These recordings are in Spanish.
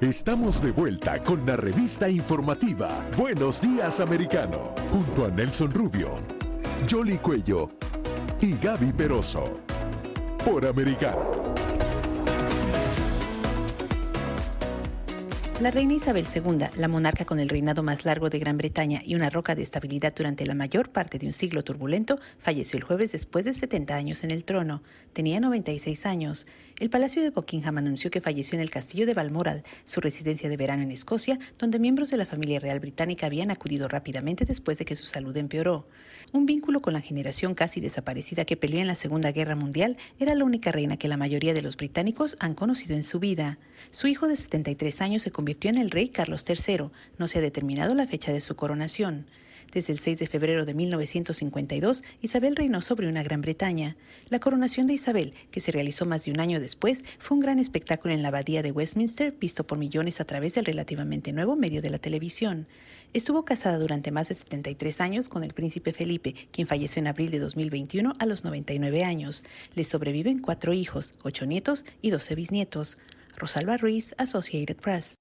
Estamos de vuelta con la revista informativa Buenos Días Americano, junto a Nelson Rubio, Jolly Cuello y Gaby Peroso, por Americano. La reina Isabel II, la monarca con el reinado más largo de Gran Bretaña y una roca de estabilidad durante la mayor parte de un siglo turbulento, falleció el jueves después de 70 años en el trono. Tenía 96 años. El Palacio de Buckingham anunció que falleció en el castillo de Balmoral, su residencia de verano en Escocia, donde miembros de la familia real británica habían acudido rápidamente después de que su salud empeoró. Un vínculo con la generación casi desaparecida que peleó en la Segunda Guerra Mundial era la única reina que la mayoría de los británicos han conocido en su vida. Su hijo de 73 años se convirtió en el rey Carlos III. No se ha determinado la fecha de su coronación. Desde el 6 de febrero de 1952, Isabel reinó sobre una Gran Bretaña. La coronación de Isabel, que se realizó más de un año después, fue un gran espectáculo en la abadía de Westminster, visto por millones a través del relativamente nuevo medio de la televisión. Estuvo casada durante más de 73 años con el príncipe Felipe, quien falleció en abril de 2021 a los 99 años. Le sobreviven cuatro hijos, ocho nietos y doce bisnietos. Rosalba Ruiz, Associated Press.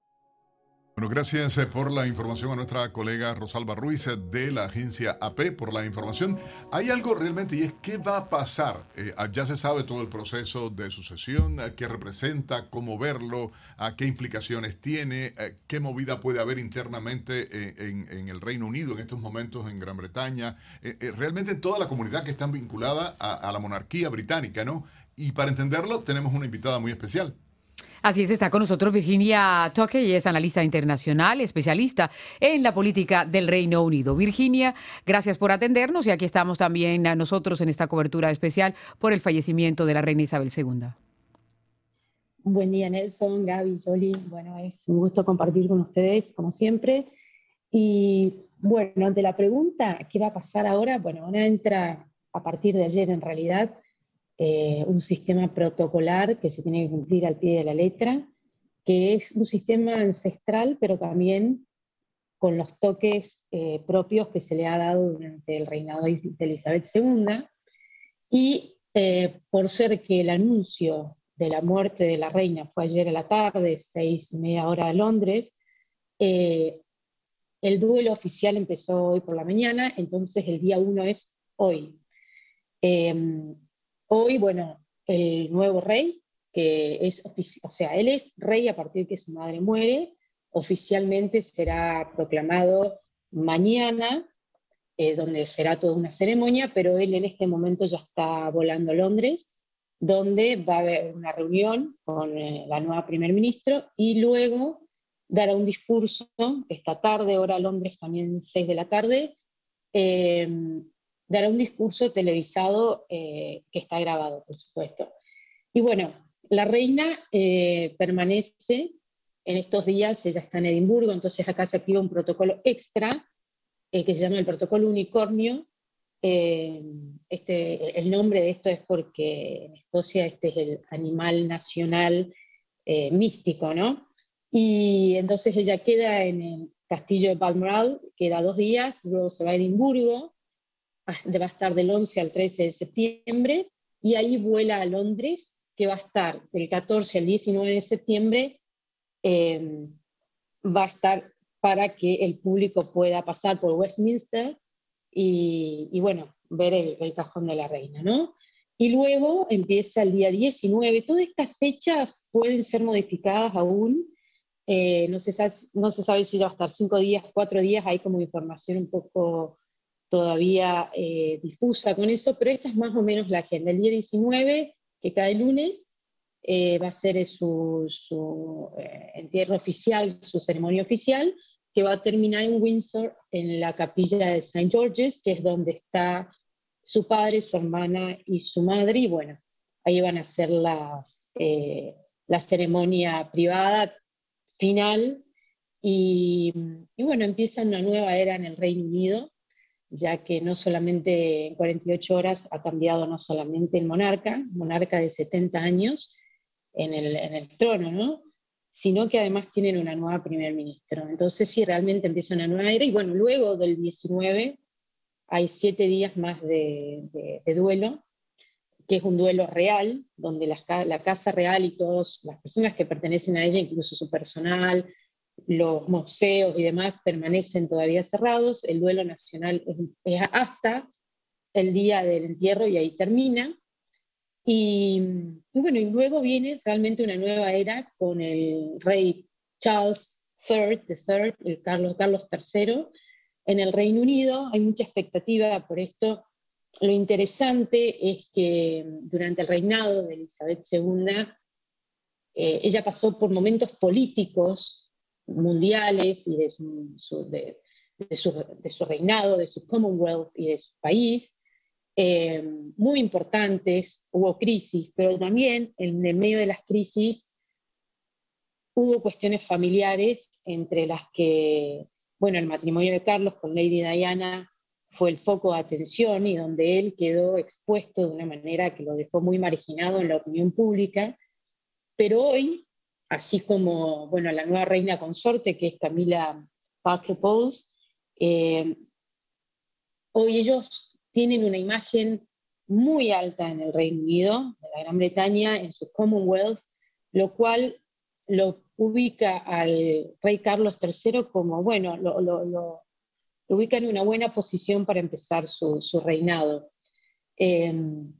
Bueno, gracias eh, por la información a nuestra colega Rosalba Ruiz eh, de la agencia AP por la información. Hay algo realmente y es qué va a pasar. Eh, ya se sabe todo el proceso de sucesión, qué representa, cómo verlo, a qué implicaciones tiene, qué movida puede haber internamente en, el Reino Unido en estos momentos, en Gran Bretaña, realmente en toda la comunidad que está vinculada a la monarquía británica, ¿no? Y para entenderlo tenemos una invitada muy especial. Así es, está con nosotros Virginia Toque, ella es analista internacional, especialista en la política del Reino Unido. Virginia, gracias por atendernos y aquí estamos también nosotros en esta cobertura especial por el fallecimiento de la reina Isabel II. Buen día, Nelson, Gaby, Jolie. Bueno, es un gusto compartir con ustedes, como siempre. Y bueno, ante la pregunta, ¿qué va a pasar ahora? Bueno, ahora entra a partir de ayer, en realidad, eh, un sistema protocolar que se tiene que cumplir al pie de la letra, que es un sistema ancestral, pero también con los toques eh, propios que se le ha dado durante el reinado de Elizabeth II. Y eh, por ser que el anuncio de la muerte de la reina fue ayer a la tarde, seis y media hora de Londres, el duelo oficial empezó hoy por la mañana, entonces el día uno es hoy. Hoy, bueno, el nuevo rey, que es, o sea, él es rey a partir de que su madre muere, oficialmente será proclamado mañana, eh, donde será toda una ceremonia, pero él en este momento ya está volando a Londres, donde va a haber una reunión con eh, la nueva primer ministro y luego dará un discurso esta tarde, hora Londres también 6 de la tarde, eh, dará un discurso televisado eh, que está grabado, por supuesto. Y bueno, la reina eh, permanece en estos días, ella está en Edimburgo, entonces acá se activa un protocolo extra eh, que se llama el protocolo unicornio. este, el nombre de esto es porque en Escocia este es el animal nacional místico, ¿no? Y entonces ella queda en el castillo de Balmoral, queda dos días, luego se va a Edimburgo, va a estar del 11 al 13 de septiembre, y ahí vuela a Londres, que va a estar del 14 al 19 de septiembre, em, va a estar para que el público pueda pasar por Westminster y, bueno, ver el, cajón de la reina, ¿no? Y luego empieza el día 19. Todas estas fechas pueden ser modificadas aún. Eh, no, se sabe, no se sabe si va a estar cinco días, cuatro días, hay como información un poco todavía eh, difusa con eso, pero esta es más o menos la agenda. El día 19, que cae lunes, eh, va a ser su, su eh, entierro oficial, su ceremonia oficial, que va a terminar en Windsor, en la capilla de St. George's, que es donde está su padre, su hermana y su madre, y bueno, ahí van a las, la ceremonia privada final, y, y bueno, empieza una nueva era en el Reino Unido, ya que no solamente en 48 horas ha cambiado no solamente el monarca, monarca de 70 años en el, en el trono, ¿no? sino que además tienen una nueva primer ministro. Entonces sí, realmente empieza una nueva era y bueno, luego del 19 hay siete días más de, duelo, que es un duelo real, donde la, la, casa real y todas las personas que pertenecen a ella, incluso su personal, los museos y demás, permanecen todavía cerrados. El duelo nacional es, hasta el día del entierro y ahí termina. Y, bueno, y luego viene realmente una nueva era con el rey Charles III, the el Carlos, Carlos III, en el Reino Unido. Hay mucha expectativa por esto lo interesante es que durante el reinado de Elizabeth II, eh, ella pasó por momentos políticos mundiales y de su, de, su, reinado, de su Commonwealth y de su país, eh, muy importantes, hubo crisis, pero también en el medio de las crisis hubo cuestiones familiares entre las que, bueno, el matrimonio de Carlos con Lady Diana fue el foco de atención y donde él quedó expuesto de una manera que lo dejó muy marginado en la opinión pública. Pero hoy, así como bueno, la nueva reina consorte, que es Camila Parker Bowles, eh, hoy ellos tienen una imagen muy alta en el Reino Unido, en la Gran Bretaña, en su Commonwealth, lo cual lo ubica al rey Carlos III como, bueno, lo, ubica en una buena posición para empezar su, reinado. Em,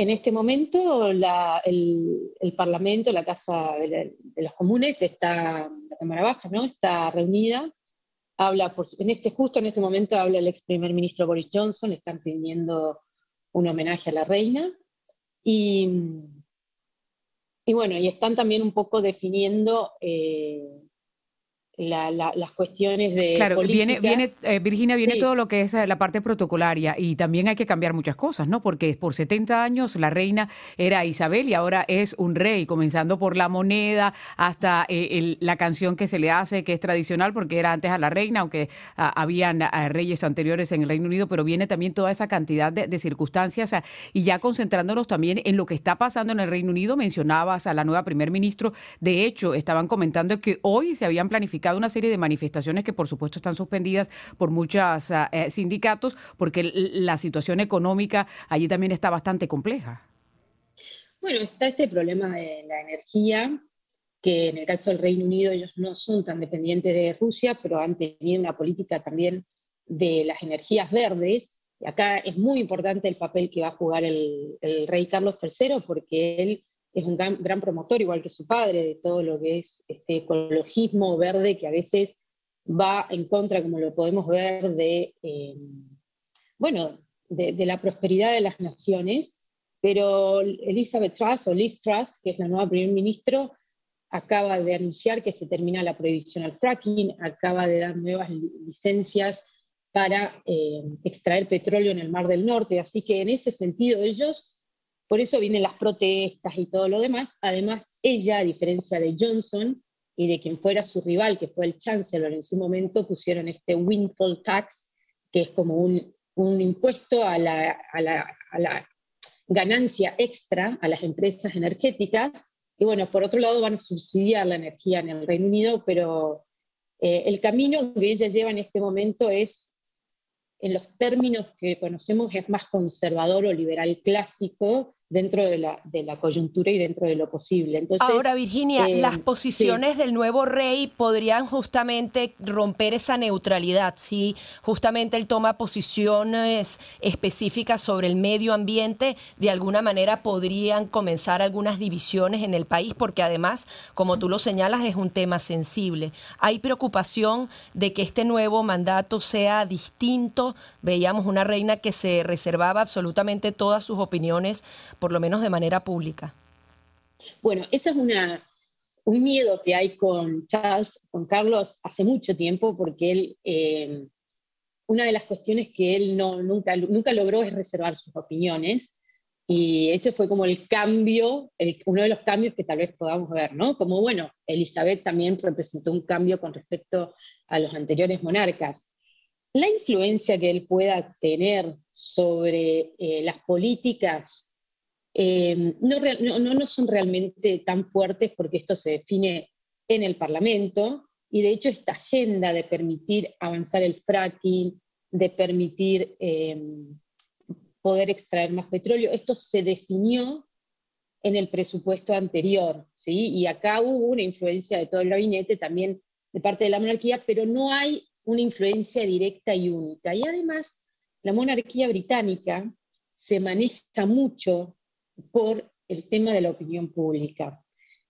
en este momento el, Parlamento, la Casa de, los Comunes, está, la Cámara Baja, ¿no? está reunida. Habla, en este, justo en este momento habla el ex primer ministro Boris Johnson, están pidiendo un homenaje a la reina. Y, y bueno, y están también un poco definiendo eh, las cuestiones de. Claro, viene, viene eh, Virginia, viene todo lo que es eh, la parte protocolaria y también hay que cambiar muchas cosas, ¿no? Porque por 70 años la reina era Isabel y ahora es un rey, comenzando por la moneda hasta eh, la canción que se le hace, que es tradicional, porque era antes a la reina, aunque ah, habían ah, reyes anteriores en el Reino Unido, pero viene también toda esa cantidad de, circunstancias ah, y ya concentrándonos también en lo que está pasando en el Reino Unido, mencionabas a la nueva primer ministro, de hecho, estaban comentando que hoy se habían planificado una serie de manifestaciones que por supuesto están suspendidas por muchos ah, eh, sindicatos porque la situación económica allí también está bastante compleja. Bueno, está este problema de la energía, que en el caso del Reino Unido ellos no son tan dependientes de Rusia, pero han tenido una política también de las energías verdes. Y acá es muy importante el papel que va a jugar el, el rey Carlos III, porque él es un gran, promotor, igual que su padre, de todo lo que es este ecologismo verde que a veces va en contra, como lo podemos ver, de, eh, bueno, de, la prosperidad de las naciones. Pero Elizabeth Truss, o Liz Truss, que es la nueva primer ministro, acaba de anunciar que se termina la prohibición al fracking, acaba de dar nuevas licencias para eh, extraer petróleo en el Mar del Norte. Así que en ese sentido ellos por eso vienen las protestas y todo lo demás. Además, ella, a diferencia de Johnson y de quien fuera su rival, que fue el Chancellor en su momento, pusieron este windfall tax, que es como un, impuesto a la, ganancia extra a las empresas energéticas. Y bueno, por otro lado van a subsidiar la energía en el Reino Unido, pero eh, el camino que ella lleva en este momento es, en los términos que conocemos, es más conservador o liberal clásico, dentro de la, de la, coyuntura y dentro de lo posible. Entonces, Ahora, Virginia, eh, las posiciones del nuevo rey podrían justamente romper esa neutralidad, si justamente él toma posiciones específicas sobre el medio ambiente, de alguna manera podrían comenzar algunas divisiones en el país, porque además, como tú lo señalas, es un tema sensible. Hay preocupación de que este nuevo mandato sea distinto. Veíamos una reina que se reservaba absolutamente todas sus opiniones por lo menos de manera pública. Bueno, ese es una, un miedo que hay con Charles, con Carlos, hace mucho tiempo, porque él, eh, una de las cuestiones que él no, nunca, nunca logró es reservar sus opiniones, y ese fue como el cambio, uno de los cambios que tal vez podamos ver, ¿no? Como, bueno, Elizabeth también representó un cambio con respecto a los anteriores monarcas. La influencia que él pueda tener sobre eh, las políticas eh, no, son realmente tan fuertes porque esto se define en el Parlamento y de hecho esta agenda de permitir avanzar el fracking, de permitir eh, poder extraer más petróleo. Esto se definió en el presupuesto anterior, ¿sí? Y acá hubo una influencia de todo el gabinete, también de parte de la monarquía, pero no hay una influencia directa y única. Y además, la monarquía británica se maneja mucho por el tema de la opinión pública.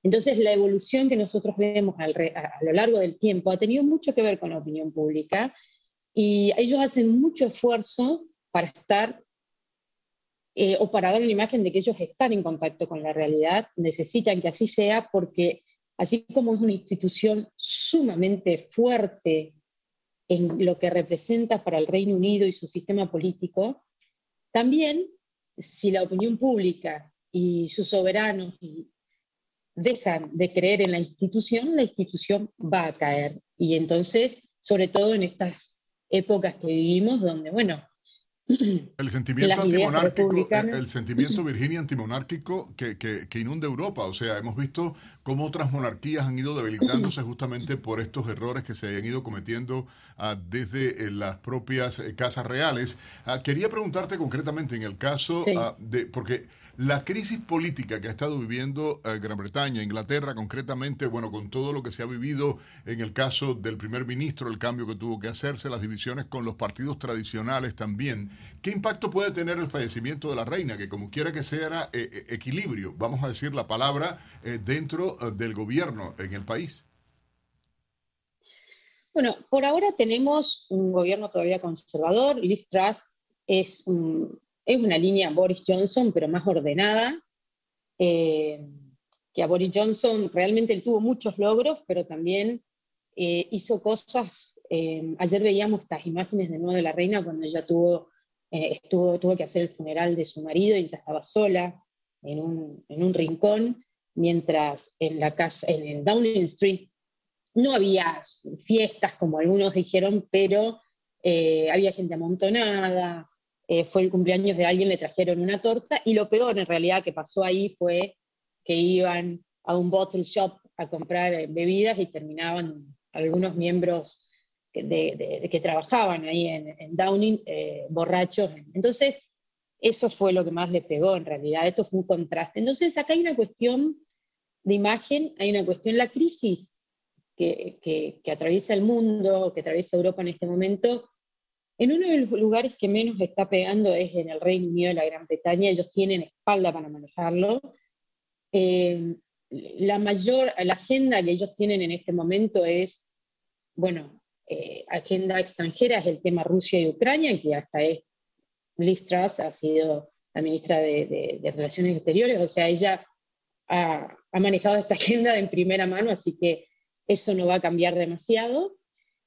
Entonces, la evolución que nosotros vemos a, lo largo del tiempo ha tenido mucho que ver con la opinión pública y ellos hacen mucho esfuerzo para estar eh, o para dar una imagen de que ellos están en contacto con la realidad, necesitan que así sea porque así como es una institución sumamente fuerte en lo que representa para el Reino Unido y su sistema político, también si la opinión pública y sus soberanos dejan de creer en la institución, la institución va a caer. Y entonces, sobre todo en estas épocas que vivimos, donde, bueno, el sentimiento antimonárquico, el, sentimiento Virginia antimonárquico que, que, inunda Europa. O sea, hemos visto cómo otras monarquías han ido debilitándose justamente por estos errores que se han ido cometiendo ah, desde eh, las propias eh, casas reales. Ah, quería preguntarte concretamente en el caso ah, de, porque la crisis política que ha estado viviendo eh, Gran Bretaña, Inglaterra concretamente, bueno, con todo lo que se ha vivido en el caso del primer ministro, el cambio que tuvo que hacerse, las divisiones con los partidos tradicionales también, ¿qué impacto puede tener el fallecimiento de la reina? Que como quiera que sea, eh, eh, equilibrio, vamos a decir la palabra, dentro del gobierno en el país. Bueno, por ahora tenemos un gobierno todavía conservador. Liz Truss es un, es una línea Boris Johnson, pero más ordenada, eh, que a Boris Johnson realmente él tuvo muchos logros, pero también eh, hizo cosas. Eh, ayer veíamos estas imágenes de nuevo de la reina cuando ella tuvo, estuvo, tuvo que hacer el funeral de su marido y ella estaba sola en un, en un rincón, mientras en la casa, en el Downing Street, no había fiestas como algunos dijeron, pero había gente amontonada, eh, fue el cumpleaños de alguien, le trajeron una torta, y lo peor en realidad que pasó ahí fue que iban a un bottle shop a comprar eh, bebidas y terminaban algunos miembros que trabajaban ahí en, Downing eh, borrachos. Entonces, eso fue lo que más le pegó en realidad, esto fue un contraste. Entonces, acá hay una cuestión de imagen, hay una cuestión, la crisis que, que atraviesa el mundo, que atraviesa Europa en este momento, en uno de los lugares que menos está pegando es en el Reino Unido de la Gran Bretaña, ellos tienen espalda para manejarlo. Eh, la mayor, la agenda que ellos tienen en este momento es, bueno, eh, agenda extranjera es el tema Rusia y Ucrania, que hasta es Liz Truss ha sido la ministra de, Relaciones Exteriores, o sea, ella ha, ha, manejado esta agenda en primera mano, así que eso no va a cambiar demasiado.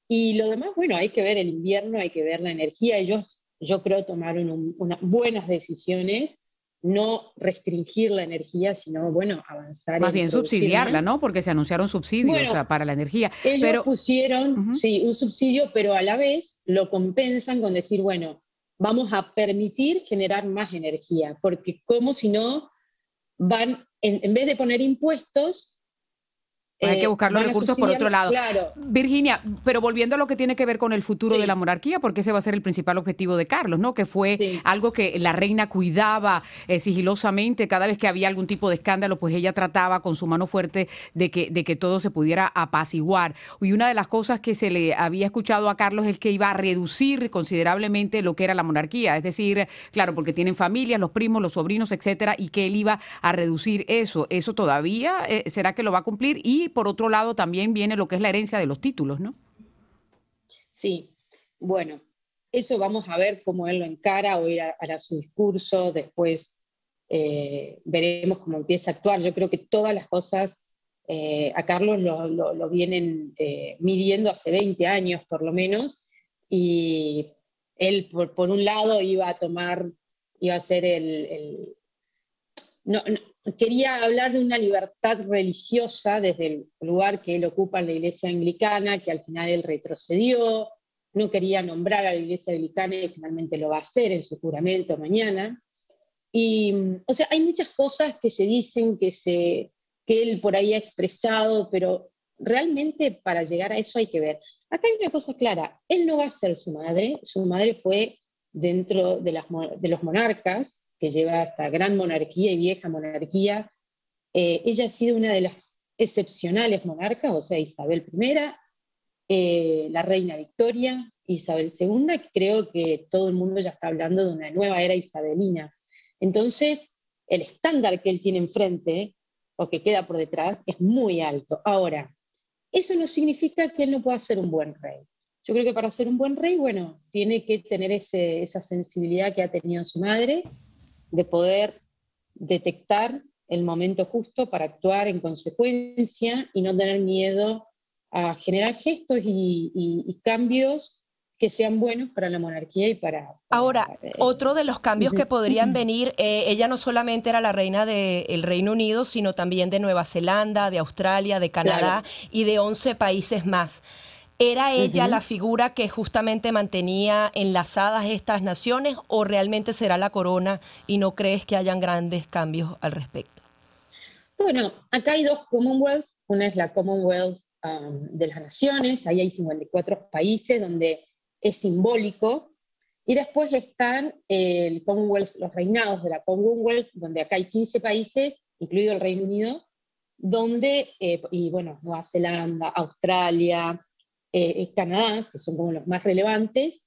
Y lo demás, bueno, hay que ver el invierno, hay que ver la energía. Ellos, yo creo, tomaron unas buenas decisiones, no restringir la energía, sino, bueno, avanzar. Más bien subsidiarla, ¿no? Porque se anunciaron subsidios para la energía. Ellos pero... pusieron, sí, un subsidio, pero a la vez lo compensan con decir, bueno, vamos a permitir generar más energía, porque como si no van, en vez de poner impuestos, hay que eh, buscar los recursos por otro lado. Virginia, pero volviendo a lo que tiene que ver con el futuro de la monarquía, porque ese va a ser el principal objetivo de Carlos, ¿no? Que fue algo que la reina cuidaba eh, sigilosamente. Cada vez que había algún tipo de escándalo, pues ella trataba con su mano fuerte de que, de que todo se pudiera apaciguar. Y una de las cosas que se le había escuchado a Carlos es que iba a reducir considerablemente lo que era la monarquía. Es decir, claro, porque tienen familias, los primos, los sobrinos, etcétera, y que él iba a reducir eso. ¿Eso todavía eh, será que lo va a cumplir? Y por otro lado también viene lo que es la herencia de los títulos, ¿no? Sí, bueno, eso vamos a ver cómo él lo encara, o hará su discurso, después eh, veremos cómo empieza a actuar. Yo creo que todas las cosas eh, a Carlos lo, vienen eh, midiendo hace 20 años por lo menos, y él por, un lado iba a tomar, iba a ser el, quería hablar de una libertad religiosa desde el lugar que él ocupa en la iglesia anglicana, que al final él retrocedió, no quería nombrar a la iglesia anglicana y finalmente lo va a hacer en su juramento mañana. Y, o sea, hay muchas cosas que se dicen que, se, que él por ahí ha expresado, pero realmente para llegar a eso hay que ver. Acá hay una cosa clara, él no va a ser su madre, su madre fue dentro de, las, de los monarcas, que lleva esta gran monarquía y vieja monarquía. Eh, ella ha sido una de las excepcionales monarcas, o sea, Isabel I, eh, la reina Victoria, Isabel II, creo que todo el mundo ya está hablando de una nueva era isabelina. Entonces, el estándar que él tiene enfrente, o que queda por detrás, es muy alto. Ahora, eso no significa que él no pueda ser un buen rey. Yo creo que para ser un buen rey, bueno, tiene que tener esa sensibilidad que ha tenido su madre, de poder detectar el momento justo para actuar en consecuencia y no tener miedo a generar gestos y cambios que sean buenos para la monarquía y para... Ahora, eh, otro de los cambios que podrían venir, eh, ella no solamente era la reina del Reino Unido, sino también de Nueva Zelanda, de Australia, de Canadá y de 11 países más. ¿Era ella la figura que justamente mantenía enlazadas estas naciones o realmente será la corona y no crees que hayan grandes cambios al respecto? Bueno, acá hay dos Commonwealth. Una es la Commonwealth um, de las Naciones, ahí hay 54 países donde es simbólico. Y después están el Commonwealth, los reinados de la Commonwealth, donde acá hay 15 países, incluido el Reino Unido, donde, eh, y bueno, Nueva Zelanda, Australia, eh, Canadá, que son como los más relevantes,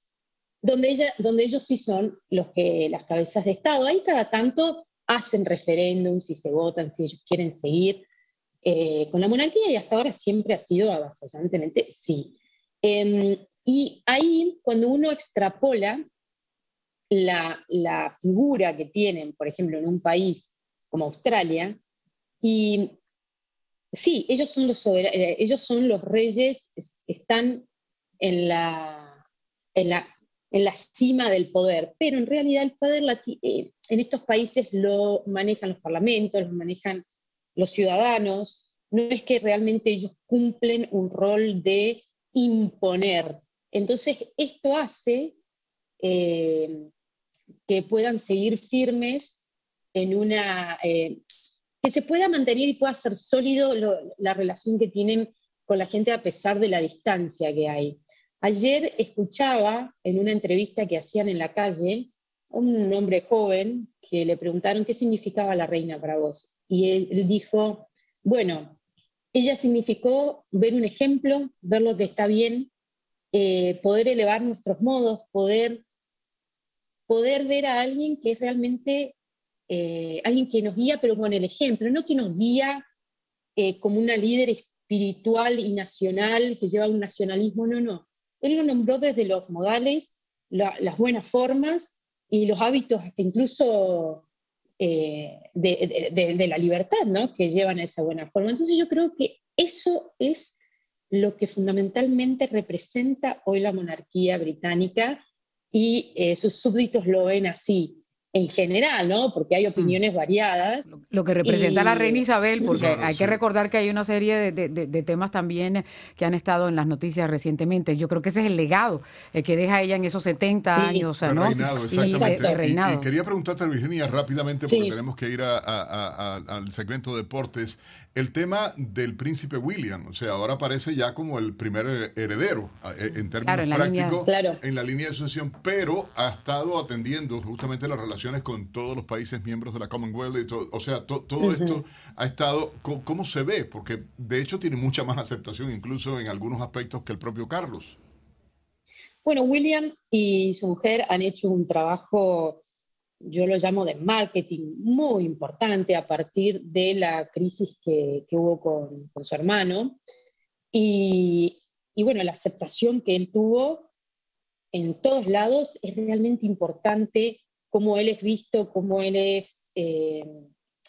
donde, ellos sí son los que, las cabezas de Estado. Ahí cada tanto hacen referéndum, si se votan, si ellos quieren seguir eh, con la monarquía, y hasta ahora siempre ha sido avasallantemente sí. Em, y ahí, cuando uno extrapola la, figura que tienen, por ejemplo, en un país como Australia, y sí, ellos son los, eh, ellos son los reyes, están en la, en, la, en la cima del poder, pero en realidad el poder eh, en estos países lo manejan los parlamentos, lo manejan los ciudadanos, no es que realmente ellos cumplen un rol de imponer. Entonces, esto hace eh, que puedan seguir firmes en una, que se pueda mantener y pueda ser sólido la relación que tienen con la gente a pesar de la distancia que hay. Ayer escuchaba en una entrevista que hacían en la calle un hombre joven que le preguntaron qué significaba la reina para vos. Y él dijo, bueno, ella significó ver un ejemplo, ver lo que está bien, eh, poder elevar nuestros modos, poder, poder ver a alguien que es realmente eh, alguien que nos guía, pero con el ejemplo, no que nos guía eh, como una líder espiritual y nacional que lleva un nacionalismo, no, no. Él lo nombró desde los modales, las buenas formas y los hábitos, incluso de, de, la libertad, ¿no? Que llevan a esa buena forma. Entonces yo creo que eso es lo que fundamentalmente representa hoy la monarquía británica y eh, sus súbditos lo ven así en general, ¿no? Porque hay mm. opiniones variadas. Lo que representa la reina Isabel, porque hay que recordar que hay una serie de, temas también que han estado en las noticias recientemente. Yo creo que ese es el legado eh, que deja ella en esos 70 años, ¿no? Reinado, exactamente. Y, quería preguntarte, Virginia, rápidamente, porque tenemos que ir al segmento de deportes el tema del príncipe William, o sea, ahora aparece ya como el primer heredero eh, en términos prácticos en la línea de sucesión, pero ha estado atendiendo justamente las relaciones con todos los países miembros de la Commonwealth, o sea, todo esto ha estado, ¿cómo se ve? Porque de hecho tiene mucha más aceptación incluso en algunos aspectos que el propio Carlos. Bueno, William y su mujer han hecho un trabajo yo lo llamo de marketing muy importante a partir de la crisis que, hubo con, su hermano. Y, bueno, la aceptación que él tuvo en todos lados es realmente importante, cómo él es visto, cómo él es, eh,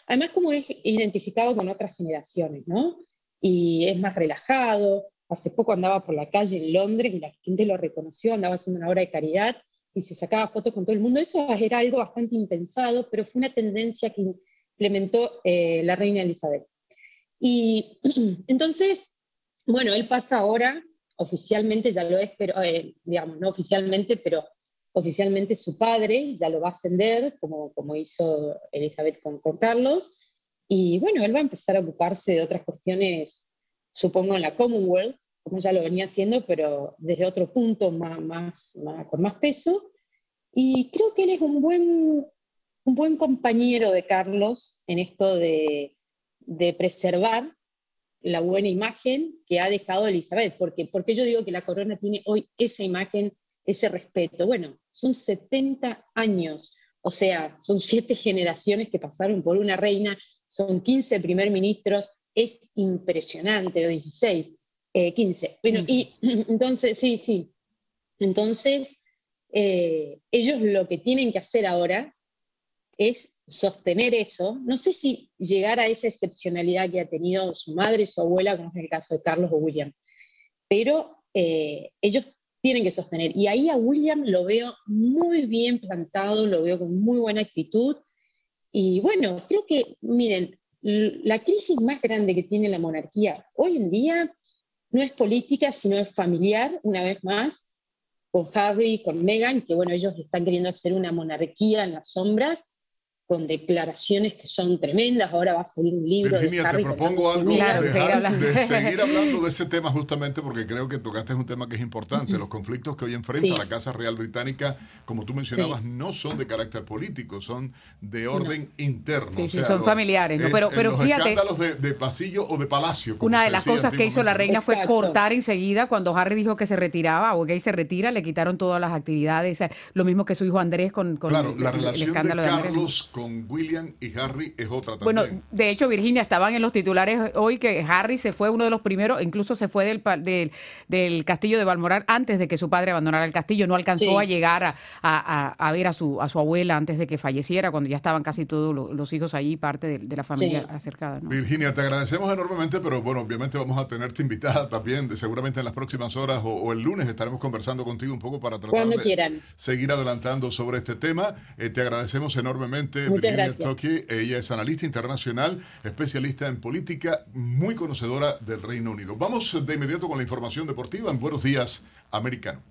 además cómo es identificado con otras generaciones, ¿no? Y es más relajado. Hace poco andaba por la calle en Londres y la gente lo reconoció, andaba haciendo una obra de caridad y se sacaba fotos con todo el mundo. Eso era algo bastante impensado, pero fue una tendencia que implementó eh, la reina Elizabeth. Y entonces, bueno, él pasa ahora, oficialmente ya lo es, pero, eh, digamos, no oficialmente, pero oficialmente su padre ya lo va a ascender, como, como hizo Elizabeth con, con Carlos. Y bueno, él va a empezar a ocuparse de otras cuestiones, supongo, en la Commonwealth, como ya lo venía haciendo, pero desde otro punto más, más, con más peso. Y creo que él es un buen, un buen compañero de Carlos en esto de, de preservar la buena imagen que ha dejado Elizabeth, porque, porque yo digo que la corona tiene hoy esa imagen, ese respeto. Bueno, son 70 años, o sea, son siete generaciones que pasaron por una reina, son 15 primer ministros, es impresionante, 16, 15. Bueno, y entonces, sí, sí. Entonces, eh, ellos lo que tienen que hacer ahora es sostener eso. No sé si llegar a esa excepcionalidad que ha tenido su madre, su abuela, como es el caso de Carlos o William, pero eh, ellos tienen que sostener. Y ahí a William lo veo muy bien plantado, lo veo con muy buena actitud. Y bueno, creo que, miren, la crisis más grande que tiene la monarquía hoy en día no es política, sino es familiar, una vez más, con Harry y con Meghan, que bueno, ellos están queriendo hacer una monarquía en las sombras, con declaraciones que son tremendas. Ahora va a salir un libro. Virginia, te propongo algo de, seguir hablando. de, seguir hablando. de ese tema justamente porque creo que tocaste un tema que es importante. Los conflictos que hoy enfrenta la Casa Real Británica, como tú mencionabas, no son de carácter político, son de orden interno. Sí, sí, son familiares. Pero, pero los fíjate. escándalos de, pasillo o de palacio. una de las cosas que hizo la reina fue cortar enseguida cuando Harry dijo que se retiraba o que se retira, le quitaron todas las actividades. Lo mismo que su hijo Andrés con, con claro, la relación de Carlos con William y Harry es otra también. Bueno, de hecho, Virginia, estaban en los titulares hoy que Harry se fue uno de los primeros, incluso se fue del, del, del castillo de Balmoral antes de que su padre abandonara el castillo. No alcanzó a llegar a, a, a, ver a su, a su abuela antes de que falleciera, cuando ya estaban casi todos los, hijos allí, parte de, la familia acercada. Virginia, te agradecemos enormemente, pero bueno, obviamente vamos a tenerte invitada también, de, seguramente en las próximas horas o, el lunes estaremos conversando contigo un poco para tratar de seguir adelantando sobre este tema. Eh, te agradecemos enormemente, Virginia ella es analista internacional, especialista en política, muy conocedora del Reino Unido. Vamos de inmediato con la información deportiva en Buenos Días, Americano.